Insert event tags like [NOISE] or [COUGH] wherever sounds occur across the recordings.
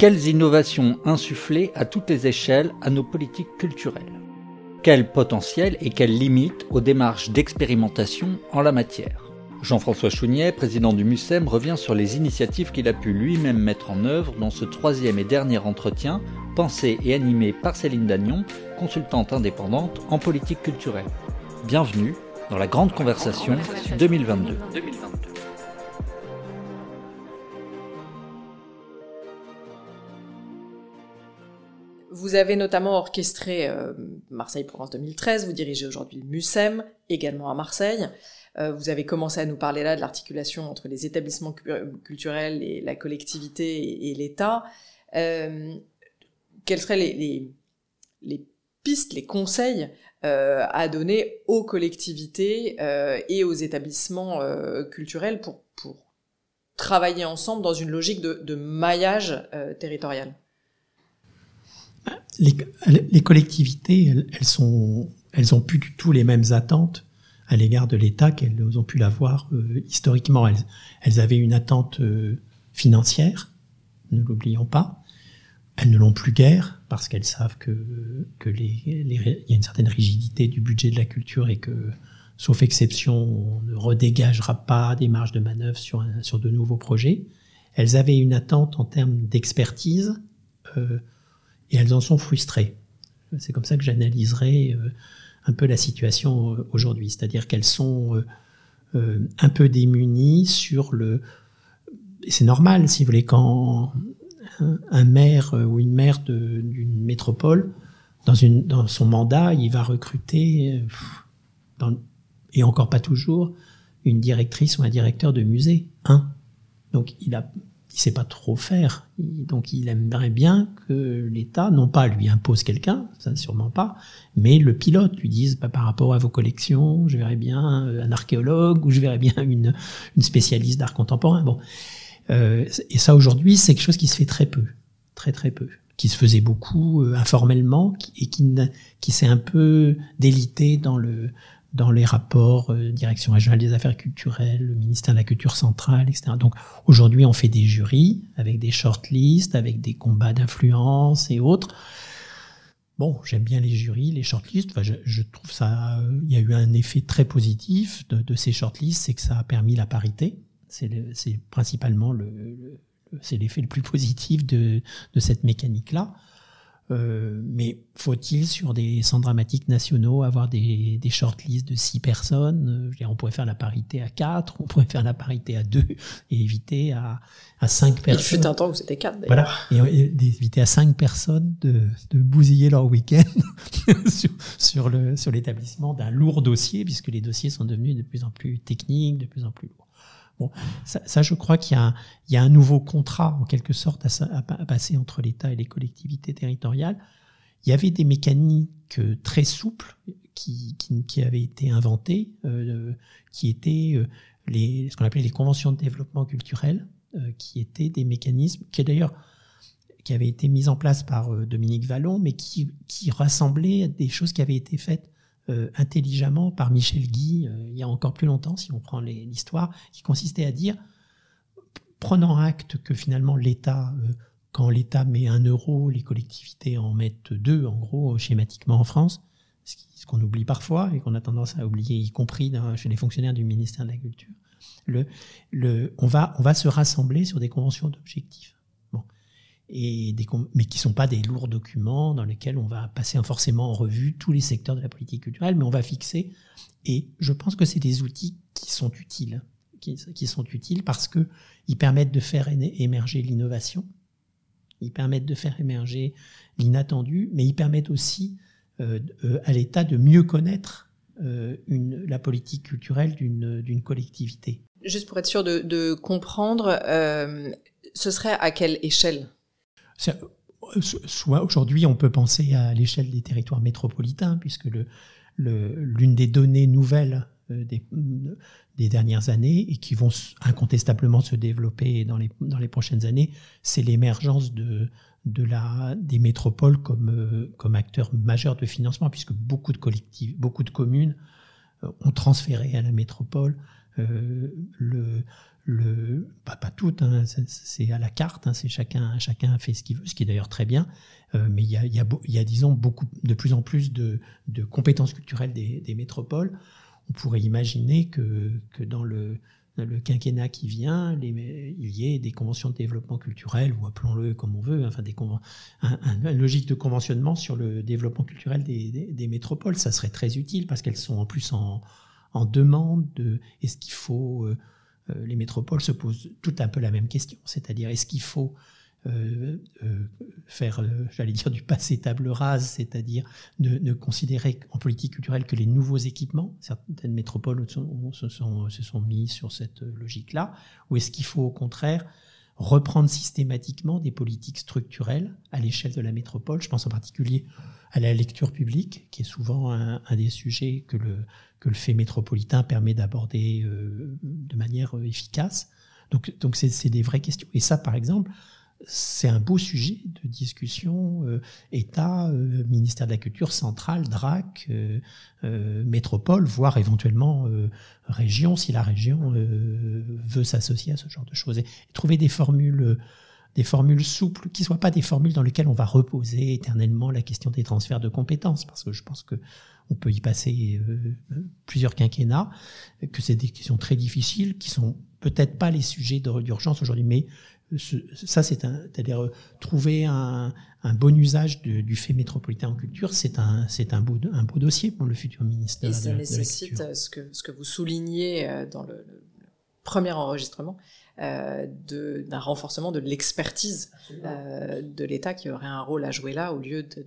Quelles innovations insuffler à toutes les échelles à nos politiques culturelles? Quel potentiel et quelles limites aux démarches d'expérimentation en la matière? Jean-François Chounier, président du MUSEM, revient sur les initiatives qu'il a pu lui-même mettre en œuvre dans ce troisième et dernier entretien, pensé et animé par Céline Dagnon, consultante indépendante en politique culturelle. Bienvenue dans la Grande Conversation 2022. Vous avez notamment orchestré euh, Marseille Provence 2013, vous dirigez aujourd'hui le MUSEM, également à Marseille. Euh, vous avez commencé à nous parler là de l'articulation entre les établissements culturels et la collectivité et, l'État. Euh, quelles seraient les, pistes, les conseils à donner aux collectivités et aux établissements culturels pour, travailler ensemble dans une logique de, maillage territorial? Les, collectivités, elles, elles, sont, elles ont plus du tout les mêmes attentes à l'égard de l'État qu'elles ont pu l'avoir euh, historiquement. Elles, avaient une attente euh, financière, ne l'oublions pas. Elles ne l'ont plus guère parce qu'elles savent que, que les, y a une certaine rigidité du budget de la culture et que, sauf exception, on ne redégagera pas des marges de manœuvre sur, sur de nouveaux projets. Elles avaient une attente en termes d'expertise euh, et elles en sont frustrées. C'est comme ça que j'analyserai euh, un peu la situation euh, aujourd'hui, c'est-à-dire qu'elles sont euh, un peu démunies sur le... C'est normal, si vous voulez, quand un maire ou une maire d'une métropole, dans, son mandat, il va recruter, et encore pas toujours, une directrice ou un directeur de musée. Un. Donc il a il sait pas trop faire. Donc il aimerait bien que l'État, non pas lui impose quelqu'un, ça sûrement pas, mais le pilote lui dise bah, par rapport à vos collections, je verrais bien un archéologue ou je verrais bien une, une spécialiste d'art contemporain. Bon, euh, et ça aujourd'hui c'est quelque chose qui se fait très peu, très très peu, qui se faisait beaucoup euh, informellement et qui, qui s'est un peu délité dans le dans les rapports euh, direction régionale des affaires culturelles, le ministère de la culture centrale, etc. Donc aujourd'hui, on fait des jurys avec des shortlists, avec des combats d'influence et autres. Bon, j'aime bien les jurys, les shortlists. Enfin, je, trouve ça, il y a eu un effet très positif de, de ces shortlists, c'est que ça a permis la parité. C'est principalement le, le c'est l'effet le plus positif de, de cette mécanique-là. Euh, mais faut-il sur des centres dramatiques nationaux avoir des, des shortlists de six personnes? Euh, je veux dire, On pourrait faire la parité à quatre, on pourrait faire la parité à deux et éviter à, à cinq personnes. Il fut un temps où c'était quatre. Voilà, et, éviter à cinq personnes de, de bousiller leur week-end [LAUGHS] sur, sur, le, sur l'établissement d'un lourd dossier, puisque les dossiers sont devenus de plus en plus techniques, de plus en plus lourds. Ça, je crois qu'il y, a un nouveau contrat, en quelque sorte, à, passer entre l'État et les collectivités territoriales. Il y avait des mécaniques très souples qui, avaient été inventées, euh, qui étaient euh, ce qu'on appelait les conventions de développement culturel, euh, qui étaient des mécanismes qui d'ailleurs qui avaient été mis en place par euh, Dominique Vallon, mais qui rassemblaient des choses qui avaient été faites euh, intelligemment par Michel Guy euh, il y a encore plus longtemps, si on prend l'histoire, qui consistait à dire, prenant acte que finalement l'État, euh, quand l'État met un euro, les collectivités en mettent deux, en gros, schématiquement en France, ce qu'on oublie parfois et qu'on a tendance à oublier, y compris chez les fonctionnaires du ministère de la Culture. Le, le, on, va, on va se rassembler sur des conventions d'objectifs et des, mais qui sont pas des lourds documents dans lesquels on va passer forcément en revue tous les secteurs de la politique culturelle, mais on va fixer. Et je pense que c'est des outils qui sont utiles, qui, sont utiles parce que ils permettent de faire émerger l'innovation, ils permettent de faire émerger l'inattendu, mais ils permettent aussi euh, euh à l'État de mieux connaître euh, la politique culturelle d'une collectivité. Juste pour être sûr de, comprendre, ce serait à quelle échelle? Soit aujourd'hui, on peut penser à l'échelle des territoires métropolitains, puisque l'une des données nouvelles euh, des, dernières années et qui vont incontestablement se développer dans les, prochaines années, c'est l'émergence des métropoles comme, euh, comme acteurs majeurs de financement, puisque beaucoup de collectifs, beaucoup de communes euh, ont transféré à la métropole le, pas, toutes, hein, c'est à la carte, hein, c'est chacun, chacun fait ce qu'il veut, ce qui est d'ailleurs très bien. mais il y a, disons, beaucoup, de plus en plus de, compétences culturelles des, métropoles. On pourrait imaginer que, dans le, quinquennat qui vient, il y ait des conventions de développement culturel, ou appelons-le comme on veut, enfin des un, logique de conventionnement sur le développement culturel des, métropoles. Ça serait très utile parce qu'elles sont en plus en, demande de est-ce qu'il faut. Euh, euh, les métropoles se posent tout un peu la même question, c'est-à-dire est-ce qu'il faut euh, euh, faire, euh, j'allais dire, du passé table rase, c'est-à-dire ne, ne, considérer en politique culturelle que les nouveaux équipements? Certaines métropoles se sont, se sont mis sur cette logique-là. Ou est-ce qu'il faut au contraire reprendre systématiquement des politiques structurelles à l'échelle de la métropole. Je pense en particulier à la lecture publique, qui est souvent un, des sujets que le, fait métropolitain permet d'aborder euh, de manière efficace. Donc, donc c'est des vraies questions. Et ça, par exemple, c'est un beau sujet de discussion euh, État, euh, ministère de la Culture, centrale, DRAC, euh, métropole, voire éventuellement région, si la région veut s'associer à ce genre de choses. Et, trouver des formules des formules souples, qui soient pas des formules dans lesquelles on va reposer éternellement la question des transferts de compétences, parce que je pense que on peut y passer plusieurs quinquennats, que c'est des questions très difficiles, qui sont peut-être pas les sujets d'urgence aujourd'hui, mais ça, c'est un, c'est-à-dire euh, trouver un, un, bon usage du fait métropolitain en culture, c'est un, c'est un beau, un beau dossier pour le futur ministère. Et ça nécessite euh, ce que, ce que vous soulignez euh, dans le, premier enregistrement, euh, d'un renforcement de l'expertise euh, de l'État qui aurait un rôle à jouer là au lieu de,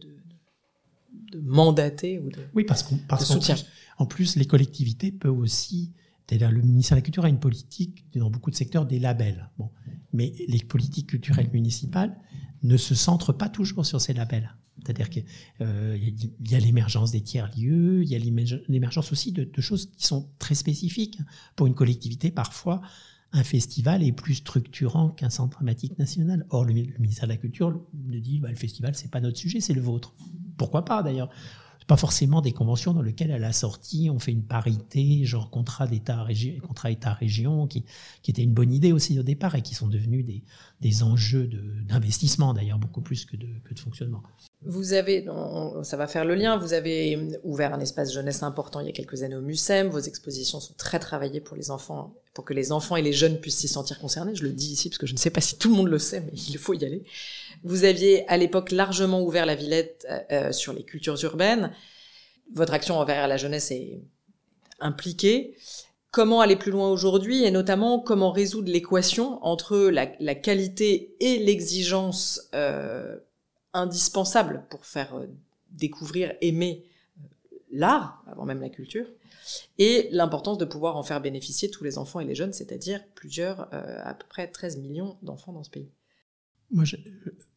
mandater ou de Oui, parce qu'on parce soutien. En plus, les collectivités peuvent aussi c'est-à-dire le ministère de la Culture a une politique dans beaucoup de secteurs des labels. Bon, mais les politiques culturelles municipales ne se centrent pas toujours sur ces labels. C'est-à-dire qu'il euh, y a l'émergence des tiers-lieux, il y a l'émergence aussi de, choses qui sont très spécifiques. Pour une collectivité, parfois, un festival est plus structurant qu'un centre dramatique national. Or, le, ministère de la Culture nous dit bah, le festival, c'est pas notre sujet, c'est le vôtre. Pourquoi pas d'ailleurs? Pas forcément des conventions dans lesquelles à la sortie on fait une parité, genre contrat d'État région, contrat État région, qui, qui était une bonne idée aussi au départ et qui sont devenus des, des enjeux d'investissement d'ailleurs beaucoup plus que de, que de fonctionnement. Vous avez, ça va faire le lien, vous avez ouvert un espace jeunesse important il y a quelques années au MUSEM, vos expositions sont très travaillées pour les enfants, pour que les enfants et les jeunes puissent s'y sentir concernés. Je le dis ici parce que je ne sais pas si tout le monde le sait, mais il faut y aller. Vous aviez à l'époque largement ouvert la Villette euh, euh, sur les cultures urbaines. Votre action envers la jeunesse est impliquée. Comment aller plus loin aujourd'hui et notamment comment résoudre l'équation entre la, la, qualité et l'exigence euh, indispensable pour faire euh, découvrir, aimer l'art, avant même la culture, et l'importance de pouvoir en faire bénéficier tous les enfants et les jeunes, c'est-à-dire plusieurs, euh, à peu près 13 millions d'enfants dans ce pays. Moi,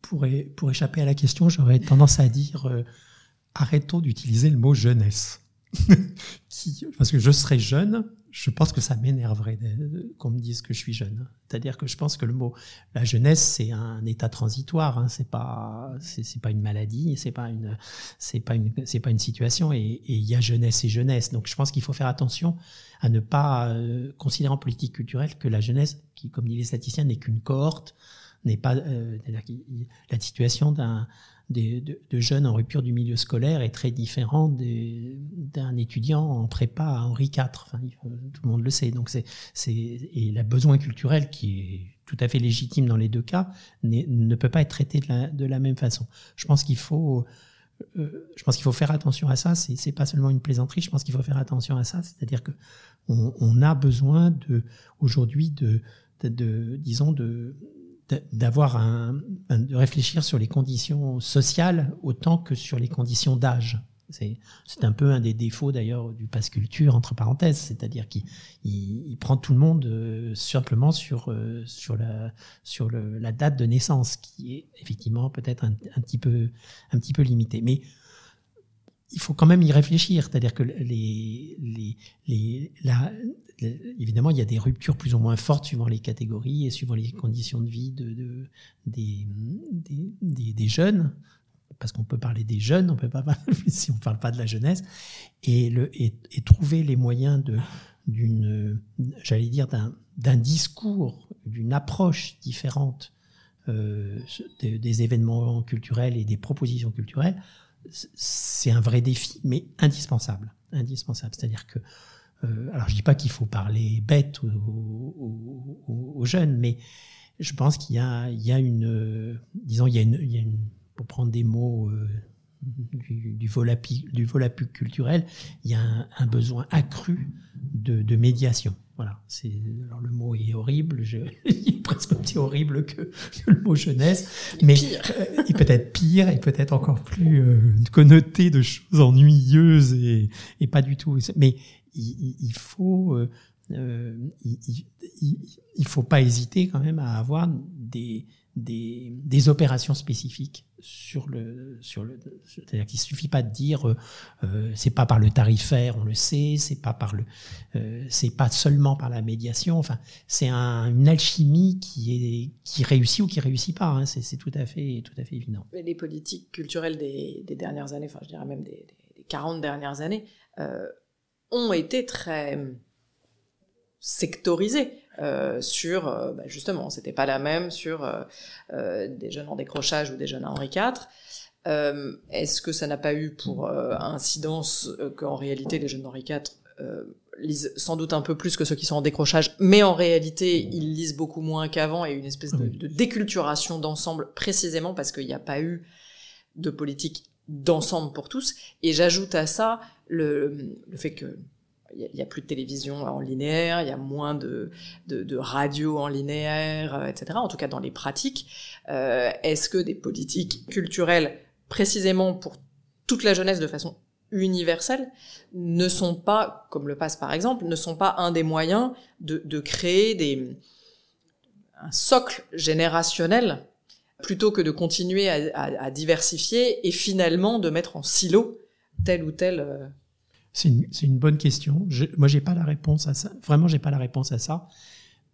pour, pour, échapper à la question, j'aurais tendance à dire arrêtons d'utiliser le mot jeunesse. [LAUGHS] Qui, parce que je serais jeune, je pense que ça m'énerverait qu'on me dise que je suis jeune. C'est-à-dire que je pense que le mot la jeunesse c'est un état transitoire, hein, c'est pas c'est pas une maladie, c'est pas une c'est pas une c'est pas une situation et il y a jeunesse et jeunesse. Donc je pense qu'il faut faire attention à ne pas euh, considérer en politique culturelle que la jeunesse, qui comme disent les statisticiens, n'est qu'une cohorte, n'est pas euh, la situation d'un de, jeunes en rupture du milieu scolaire est très différent d'un étudiant en prépa à Henri IV. Enfin, tout le monde le sait. Donc c'est, et le besoin culturel qui est tout à fait légitime dans les deux cas ne peut pas être traité de la, de la même façon. Je pense qu'il faut euh, je pense qu'il faut faire attention à ça. C'est, pas seulement une plaisanterie. Je pense qu'il faut faire attention à ça. C'est-à-dire que on, a besoin de aujourd'hui de, de, disons de d'avoir un, de réfléchir sur les conditions sociales autant que sur les conditions d'âge. C'est un peu un des défauts d'ailleurs du passe culture entre parenthèses, c'est-à-dire qu'il il, prend tout le monde euh, simplement sur euh, sur la sur le, la date de naissance, qui est effectivement peut-être un, un, petit peu un petit peu limité. Mais il faut quand même y réfléchir, c'est-à-dire que les, les, les, la, évidemment, il y a des ruptures plus ou moins fortes suivant les catégories et suivant les conditions de vie de, de des, des, des, jeunes. parce qu'on peut parler des jeunes, on peut pas parler [LAUGHS] si on parle pas de la jeunesse, et, le, et, trouver les moyens d'une, j'allais dire d'un discours, d'une approche différente euh, des, des, événements culturels et des propositions culturelles, c'est un vrai défi, mais indispensable, indispensable. C'est-à-dire que alors je dis pas qu'il faut parler bête aux, jeunes, mais je pense qu'il y a, il y a une, disons, il y a une, il y a une pour prendre des mots euh, du, du, volapi, du volapu culturel, il y a un, un besoin accru de, de, médiation. Voilà, c'est alors le mot est horrible, je, [LAUGHS] il est presque aussi horrible que, que le mot jeunesse, mais euh, il peut être pire et peut-être encore plus euh, connoté de choses ennuyeuses et, et pas du tout. Mais il, il faut euh, euh il, faut pas hésiter quand même à avoir des des, des opérations spécifiques sur le sur le c'est-à-dire qu'il suffit pas de dire euh, euh, c'est pas par le tarifaire on le sait c'est pas par le c'est pas seulement par la médiation. Enfin c'est un, une alchimie qui est qui réussit ou qui réussit pas hein, c'est tout à fait tout à fait évident. Les politiques culturelles des, des dernières années enfin je dirais même des, des 40 dernières années ont été très sectorisées euh, sur euh, bah justement, c'était pas la même sur euh, euh, des jeunes en décrochage ou des jeunes à Henri IV. Euh, est-ce que ça n'a pas eu pour incidence qu'en réalité les jeunes d'Henri IV lisent sans doute un peu plus que ceux qui sont en décrochage, mais en réalité ils lisent beaucoup moins qu'avant et une espèce de, de déculturation d'ensemble précisément parce qu'il n'y a pas eu de politique d'ensemble pour tous. Et j'ajoute à ça le, le fait que il n'y a, plus de télévision en linéaire, il y a moins de, de, de radio en linéaire, euh, etc. En tout cas dans les pratiques. Euh, Est-ce que des politiques culturelles, précisément pour toute la jeunesse de façon universelle, ne sont pas, comme le passe par exemple, ne sont pas un des moyens de, de créer des, un socle générationnel plutôt que de continuer à, diversifier et finalement de mettre en silo tel ou tel euh, c'est une, bonne question. Je, moi, j'ai pas la réponse à ça. Vraiment, j'ai pas la réponse à ça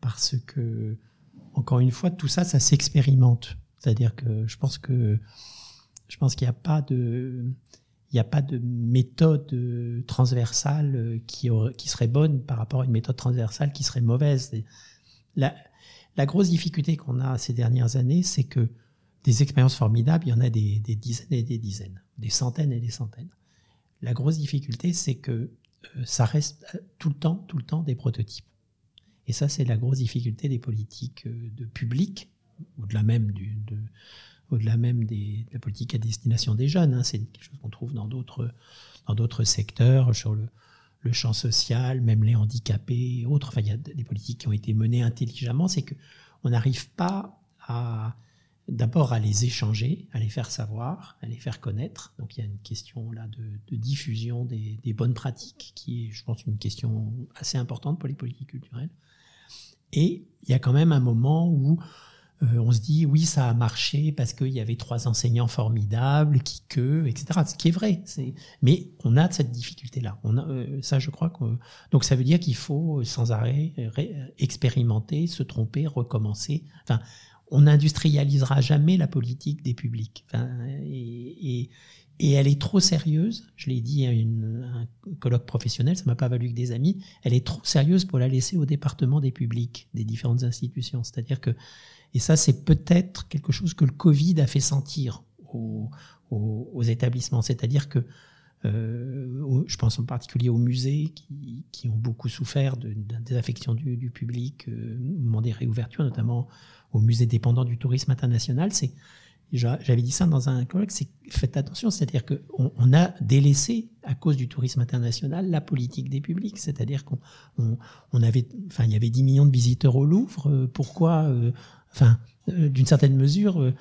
parce que, encore une fois, tout ça, ça s'expérimente. C'est-à-dire que je pense que je pense qu'il n'y a pas de il n'y a pas de méthode transversale qui, aurait, qui serait bonne par rapport à une méthode transversale qui serait mauvaise. La, grosse difficulté qu'on a ces dernières années, c'est que des expériences formidables, il y en a des, dizaines et des dizaines, des centaines et des centaines. La grosse difficulté, c'est que euh, ça reste euh, tout le temps, tout le temps des prototypes. Et ça, c'est la grosse difficulté des politiques euh, de public, au-delà même de, même de la politique à destination des jeunes. Hein. C'est quelque chose qu'on trouve dans d'autres, dans d'autres secteurs, sur le, le champ social, même les handicapés et autres. Enfin, il y a des politiques qui ont été menées intelligemment. C'est que on n'arrive pas à d'abord à les échanger, à les faire savoir, à les faire connaître. Donc il y a une question là de, diffusion des, bonnes pratiques, qui est, je pense, une question assez importante pour les politiques culturelles. Et il y a quand même un moment où euh, on se dit oui, ça a marché parce qu'il y avait trois enseignants formidables, qui que, etc. Ce qui est vrai. C'est... Mais on a cette difficulté-là. On a, euh, ça, je crois que donc ça veut dire qu'il faut sans arrêt expérimenter, se tromper, recommencer. Enfin, on n'industrialisera jamais la politique des publics. Et, et, elle est trop sérieuse. Je l'ai dit à un colloque professionnel, ça m'a pas valu que des amis. Elle est trop sérieuse pour la laisser au département des publics, des différentes institutions. C'est-à-dire que, et ça, c'est peut-être quelque chose que le Covid a fait sentir aux, établissements. C'est-à-dire que euh, je pense en particulier aux musées qui, ont beaucoup souffert de, désaffection du, du public euh, au moment des réouvertures, notamment au musée dépendant du tourisme international, c'est j'avais dit ça dans un colloque, c'est faites attention, c'est-à-dire qu'on on a délaissé à cause du tourisme international la politique des publics, c'est-à-dire qu'on on, on, avait, enfin il y avait 10 millions de visiteurs au Louvre, euh, pourquoi, euh, enfin euh, d'une certaine mesure,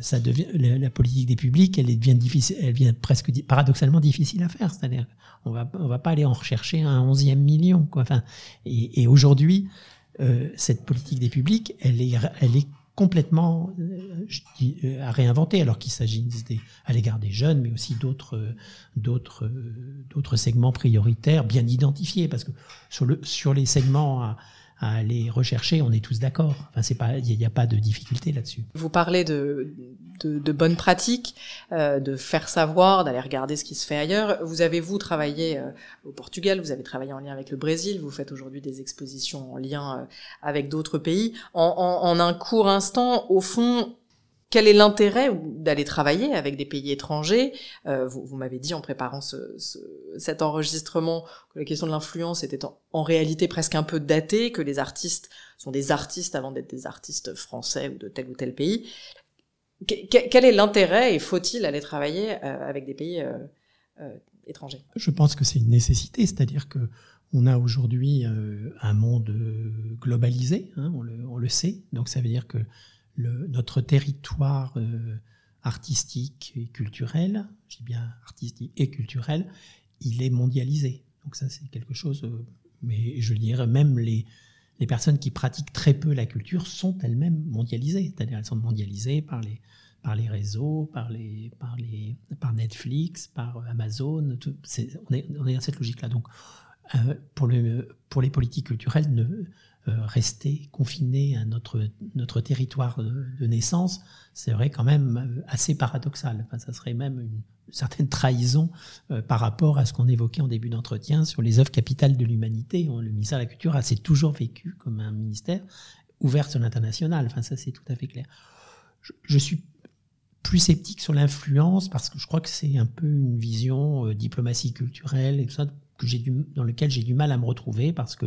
ça devient la, politique des publics, elle devient difficile, elle devient presque paradoxalement difficile à faire, c'est-à-dire on va on va pas aller en rechercher un onzième million, quoi. Enfin et, et aujourd'hui cette politique des publics, elle est, elle est complètement euh, euh, à réinventer, alors qu'il s'agit à l'égard des jeunes, mais aussi d'autres, d'autres, d'autres segments prioritaires bien identifiés, parce que sur, le, sur les segments à, aller rechercher, on est tous d'accord. Enfin, c'est pas, il n'y a, pas de difficulté là-dessus. Vous parlez de, de, de bonnes pratiques, euh, de faire savoir, d'aller regarder ce qui se fait ailleurs. Vous avez vous travaillé euh, au Portugal, vous avez travaillé en lien avec le Brésil, vous faites aujourd'hui des expositions en lien euh, avec d'autres pays. En, en, en un court instant, au fond, quel est l'intérêt d'aller travailler avec des pays étrangers? Euh, Vous, vous m'avez dit en préparant ce, ce, cet enregistrement que la question de l'influence était en, en, réalité presque un peu datée, que les artistes sont des artistes avant d'être des artistes français ou de tel ou tel pays. Quel est l'intérêt et faut-il aller travailler euh, avec des pays euh, euh, étrangers? Je pense que c'est une nécessité, c'est-à-dire que on a aujourd'hui un monde globalisé, hein, on, le, sait, donc ça veut dire que notre territoire artistique et culturel, dis bien artistique et culturel, il est mondialisé. Donc ça, c'est quelque chose, mais je dirais même les, les personnes qui pratiquent très peu la culture sont elles-mêmes mondialisées. C'est-à-dire elles sont mondialisées par les, par les réseaux, par, les, par, Netflix, par Amazon. Tout, est, on, est, dans cette logique-là. Donc, euh, pour, le, pour les politiques culturelles, ne, euh, rester confiné à notre, notre territoire de, naissance, c'est vrai quand même assez paradoxal. Ça serait même une certaine trahison euh, par rapport à ce qu'on évoquait en début d'entretien sur les œuvres capitales de l'humanité. Le ministère de la Culture s'est toujours vécu comme un ministère ouvert sur l'international. Enfin, ça c'est tout à fait clair. Je, suis plus sceptique sur l'influence parce que je crois que c'est un peu une vision euh, diplomatie culturelle et tout ça dans lequel j'ai du mal à me retrouver parce que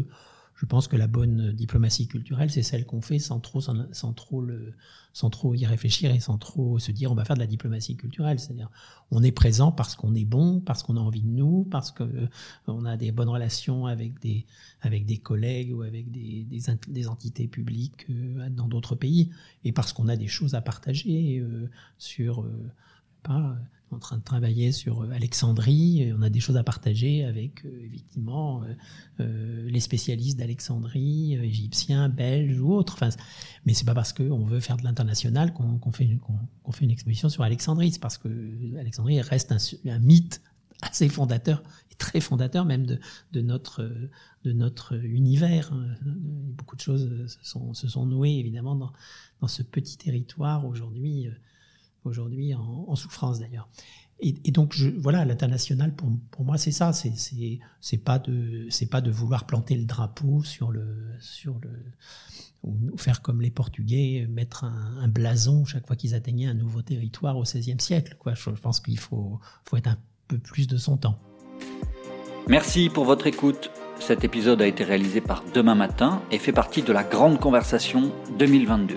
je pense que la bonne diplomatie culturelle, c'est celle qu'on fait sans trop, sans, trop y réfléchir et sans trop se dire on va faire de la diplomatie culturelle. C'est-à-dire on est présent parce qu'on est bon, parce qu'on a envie de nous, parce que euh, a des bonnes relations avec des, collègues ou avec des, entités publiques euh, dans d'autres pays, et parce qu'on a des choses à partager euh, sur en train de travailler sur euh, Alexandrie. On a des choses à partager avec, euh, euh, les spécialistes d'Alexandrie, égyptiens, belges ou autres. Enfin, mais c'est pas parce qu'on veut faire de l'international qu'on qu fait, une exposition sur Alexandrie. C'est parce que Alexandrie reste un, mythe assez fondateur, et très fondateur même de, notre, univers. Beaucoup de choses se sont, nouées, évidemment, dans ce petit territoire aujourd'hui aujourd'hui en, souffrance d'ailleurs. Et, donc je, voilà, l'international pour, moi c'est ça, c'est c'est pas de vouloir planter le drapeau sur le sur le ou faire comme les Portugais, mettre un, blason chaque fois qu'ils atteignaient un nouveau territoire au XVIe siècle. Je, pense qu'il faut être un peu plus de son temps. Merci pour votre écoute. Cet épisode a été réalisé par Demain Matin et fait partie de la Grande Conversation 2022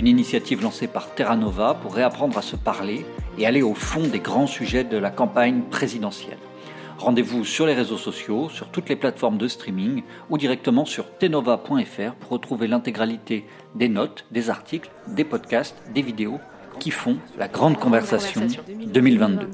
une initiative lancée par Terra Nova pour réapprendre à se parler et aller au fond des grands sujets de la campagne présidentielle. Rendez-vous sur les réseaux sociaux, sur toutes les plateformes de streaming ou directement sur tenova.fr pour retrouver l'intégralité des notes, des articles, des podcasts, des vidéos qui font la grande conversation 2022.